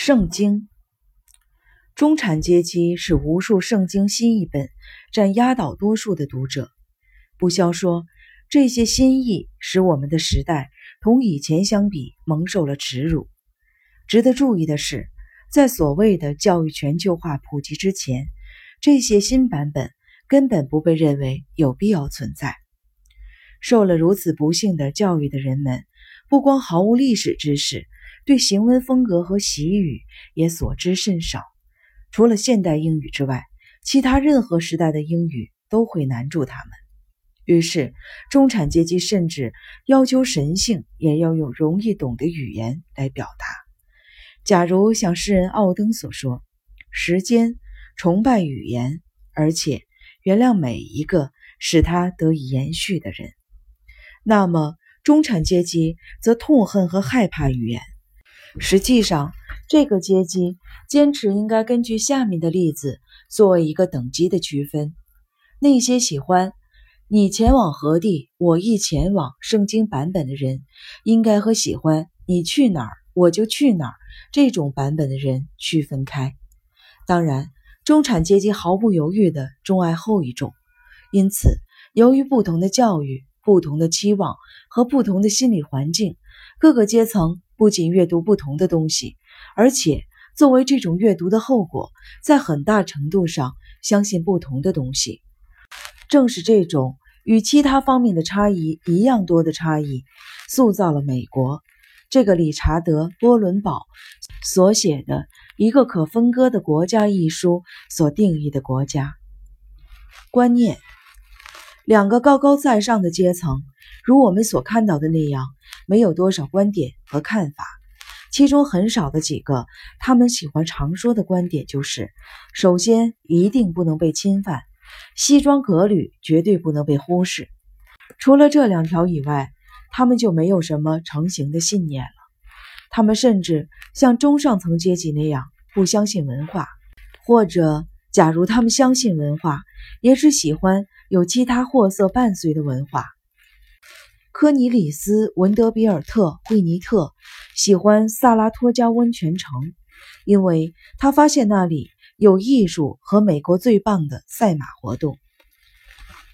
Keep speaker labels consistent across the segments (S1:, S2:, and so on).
S1: 圣经，中产阶级是无数圣经新译本占压倒多数的读者。不消说，这些新译使我们的时代同以前相比蒙受了耻辱。值得注意的是，在所谓的教育全球化普及之前，这些新版本根本不被认为有必要存在。受了如此不幸的教育的人们，不光毫无历史知识。对行文风格和习语也所知甚少，除了现代英语之外，其他任何时代的英语都会难住他们。于是，中产阶级甚至要求神性也要用容易懂的语言来表达。假如像诗人奥登所说：“时间崇拜语言，而且原谅每一个使它得以延续的人。”那么，中产阶级则痛恨和害怕语言。实际上，这个阶级坚持应该根据下面的例子作为一个等级的区分：那些喜欢“你前往何地，我亦前往”圣经版本的人，应该和喜欢“你去哪儿，我就去哪儿”这种版本的人区分开。当然，中产阶级毫不犹豫地钟爱后一种。因此，由于不同的教育、不同的期望和不同的心理环境，各个阶层。不仅阅读不同的东西，而且作为这种阅读的后果，在很大程度上相信不同的东西。正是这种与其他方面的差异一样多的差异，塑造了美国这个理查德·波伦堡所写的一个可分割的国家一书所定义的国家观念。两个高高在上的阶层，如我们所看到的那样。没有多少观点和看法，其中很少的几个，他们喜欢常说的观点就是：首先，一定不能被侵犯；西装革履绝对不能被忽视。除了这两条以外，他们就没有什么成型的信念了。他们甚至像中上层阶级那样不相信文化，或者，假如他们相信文化，也只喜欢有其他货色伴随的文化。科尼里斯·文德比尔特·惠尼特喜欢萨拉托加温泉城，因为他发现那里有艺术和美国最棒的赛马活动。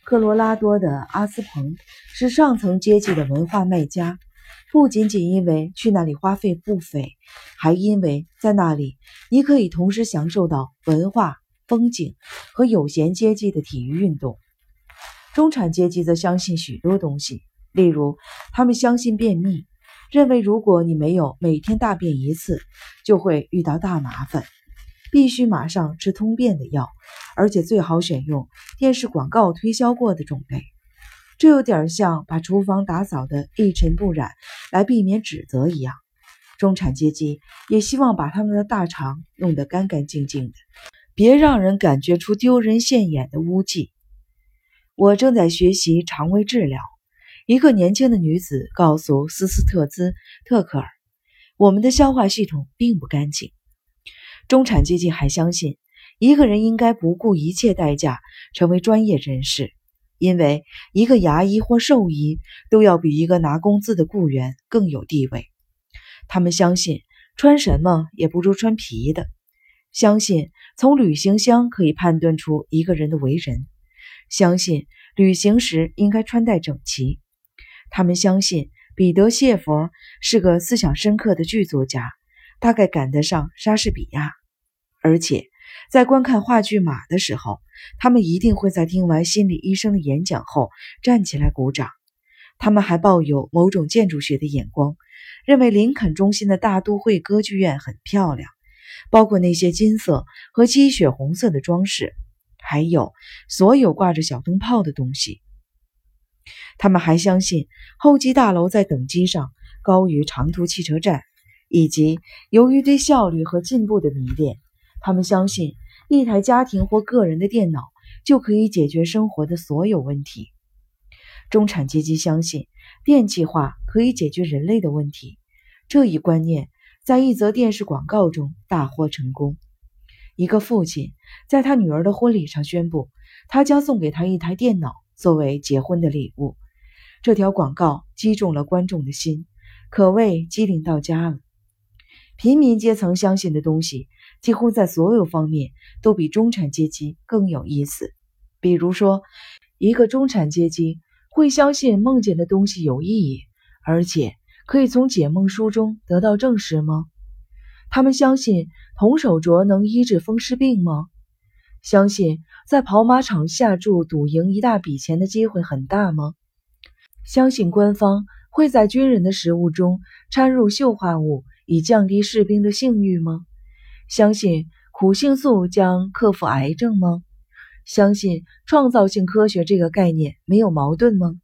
S1: 科罗拉多的阿斯彭是上层阶级的文化卖家，不仅仅因为去那里花费不菲，还因为在那里你可以同时享受到文化、风景和有闲阶级的体育运动。中产阶级则相信许多东西。例如，他们相信便秘，认为如果你没有每天大便一次，就会遇到大麻烦，必须马上吃通便的药，而且最好选用电视广告推销过的种类。这有点像把厨房打扫得一尘不染，来避免指责一样。中产阶级也希望把他们的大肠弄得干干净净的，别让人感觉出丢人现眼的污迹。我正在学习肠胃治疗。一个年轻的女子告诉斯斯特兹·特克尔：“我们的消化系统并不干净。”中产阶级还相信，一个人应该不顾一切代价成为专业人士，因为一个牙医或兽医都要比一个拿工资的雇员更有地位。他们相信穿什么也不如穿皮的，相信从旅行箱可以判断出一个人的为人，相信旅行时应该穿戴整齐。他们相信彼得·谢佛是个思想深刻的剧作家，大概赶得上莎士比亚。而且，在观看话剧《马》的时候，他们一定会在听完心理医生的演讲后站起来鼓掌。他们还抱有某种建筑学的眼光，认为林肯中心的大都会歌剧院很漂亮，包括那些金色和鸡血红色的装饰，还有所有挂着小灯泡的东西。他们还相信候机大楼在等级上高于长途汽车站，以及由于对效率和进步的迷恋，他们相信一台家庭或个人的电脑就可以解决生活的所有问题。中产阶级相信电气化可以解决人类的问题，这一观念在一则电视广告中大获成功。一个父亲在他女儿的婚礼上宣布，他将送给她一台电脑。作为结婚的礼物，这条广告击中了观众的心，可谓机灵到家了。平民阶层相信的东西，几乎在所有方面都比中产阶级更有意思。比如说，一个中产阶级会相信梦见的东西有意义，而且可以从解梦书中得到证实吗？他们相信铜手镯能医治风湿病吗？相信在跑马场下注赌赢一大笔钱的机会很大吗？相信官方会在军人的食物中掺入溴化物？以降低士兵的性欲吗？相信苦杏素将克服癌症吗？相信创造性科学这个概念没有矛盾吗？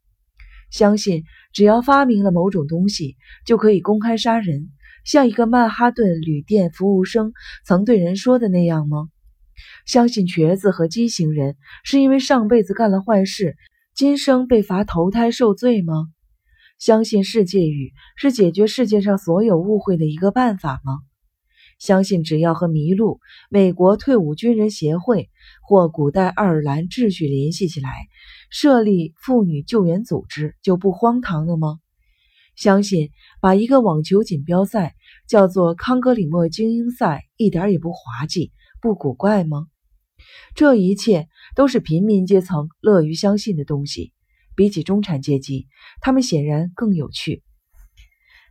S1: 相信只要发明了某种东西，就可以公开杀人，像一个曼哈顿旅店服务生曾对人说的那样吗？相信瘸子和畸形人是因为上辈子干了坏事，今生被罚投胎受罪吗？相信世界语是解决世界上所有误会的一个办法吗？相信只要和麋鹿、美国退伍军人协会或古代爱尔兰秩序联系起来，设立妇女救援组织就不荒唐了吗？相信把一个网球锦标赛叫做康格里莫精英赛一点也不滑稽、不古怪吗？这一切都是平民阶层乐于相信的东西。比起中产阶级，他们显然更有趣。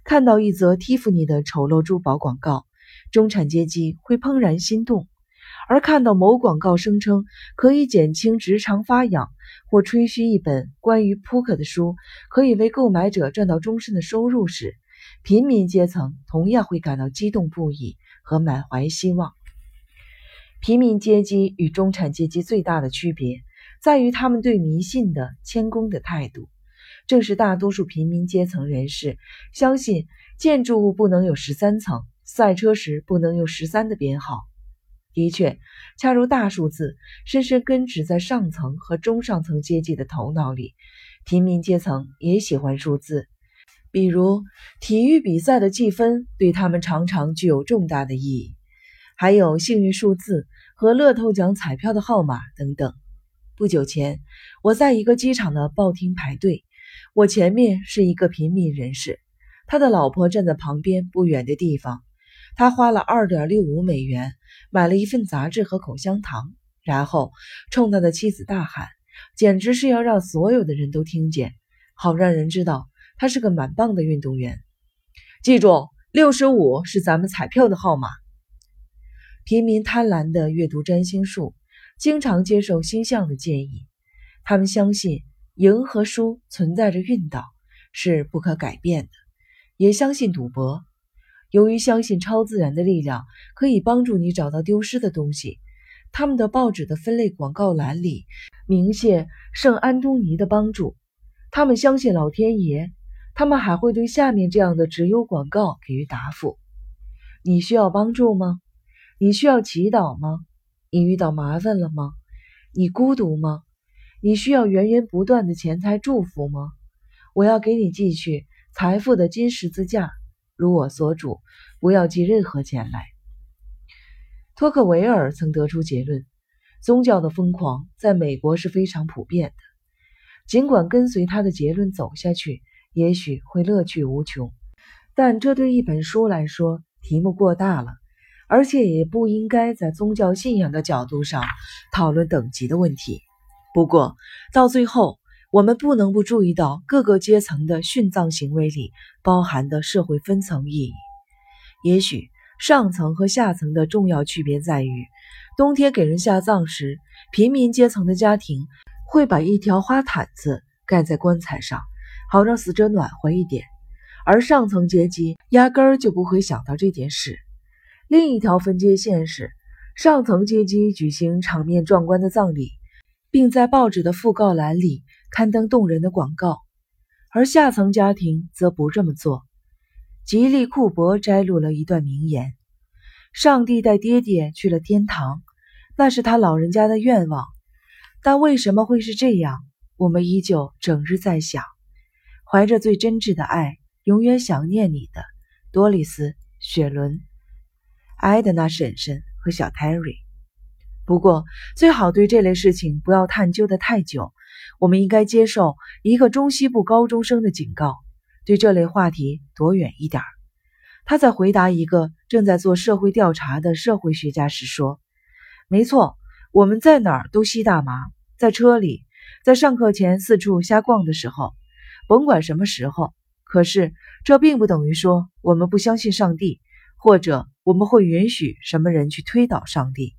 S1: 看到一则蒂芙尼的丑陋珠宝广告，中产阶级会怦然心动；而看到某广告声称可以减轻直肠发痒，或吹嘘一本关于扑克的书可以为购买者赚到终身的收入时，平民阶层同样会感到激动不已和满怀希望。平民阶级与中产阶级最大的区别。在于他们对迷信的谦恭的态度，正是大多数平民阶层人士相信建筑物不能有十三层，赛车时不能有十三的编号。的确，恰如大数字深深根植在上层和中上层阶级的头脑里，平民阶层也喜欢数字，比如体育比赛的计分对他们常常具有重大的意义，还有幸运数字和乐透奖彩票的号码等等。不久前，我在一个机场的报厅排队，我前面是一个平民人士，他的老婆站在旁边不远的地方。他花了二点六五美元买了一份杂志和口香糖，然后冲他的妻子大喊，简直是要让所有的人都听见，好让人知道他是个蛮棒的运动员。记住，六十五是咱们彩票的号码。平民贪婪地阅读占星术。经常接受星象的建议，他们相信赢和输存在着运道，是不可改变的，也相信赌博。由于相信超自然的力量可以帮助你找到丢失的东西，他们的报纸的分类广告栏里明谢圣安东尼的帮助。他们相信老天爷，他们还会对下面这样的直邮广告给予答复：你需要帮助吗？你需要祈祷吗？你遇到麻烦了吗？你孤独吗？你需要源源不断的钱财祝福吗？我要给你寄去财富的金十字架，如我所主，不要寄任何钱来。托克维尔曾得出结论：宗教的疯狂在美国是非常普遍的。尽管跟随他的结论走下去，也许会乐趣无穷，但这对一本书来说，题目过大了。而且也不应该在宗教信仰的角度上讨论等级的问题。不过，到最后，我们不能不注意到各个阶层的殉葬行为里包含的社会分层意义。也许，上层和下层的重要区别在于，冬天给人下葬时，平民阶层的家庭会把一条花毯子盖在棺材上，好让死者暖和一点，而上层阶级压根儿就不会想到这件事。另一条分界线是，上层阶级举行场面壮观的葬礼，并在报纸的讣告栏里刊登动人的广告，而下层家庭则不这么做。吉利库伯摘录了一段名言：“上帝带爹爹去了天堂，那是他老人家的愿望。但为什么会是这样？我们依旧整日在想，怀着最真挚的爱，永远想念你的多丽丝·雪伦。”艾德娜婶婶和小泰瑞。不过，最好对这类事情不要探究的太久。我们应该接受一个中西部高中生的警告：对这类话题躲远一点。他在回答一个正在做社会调查的社会学家时说：“没错，我们在哪儿都吸大麻，在车里，在上课前四处瞎逛的时候，甭管什么时候。可是这并不等于说我们不相信上帝，或者我们会允许什么人去推倒上帝。”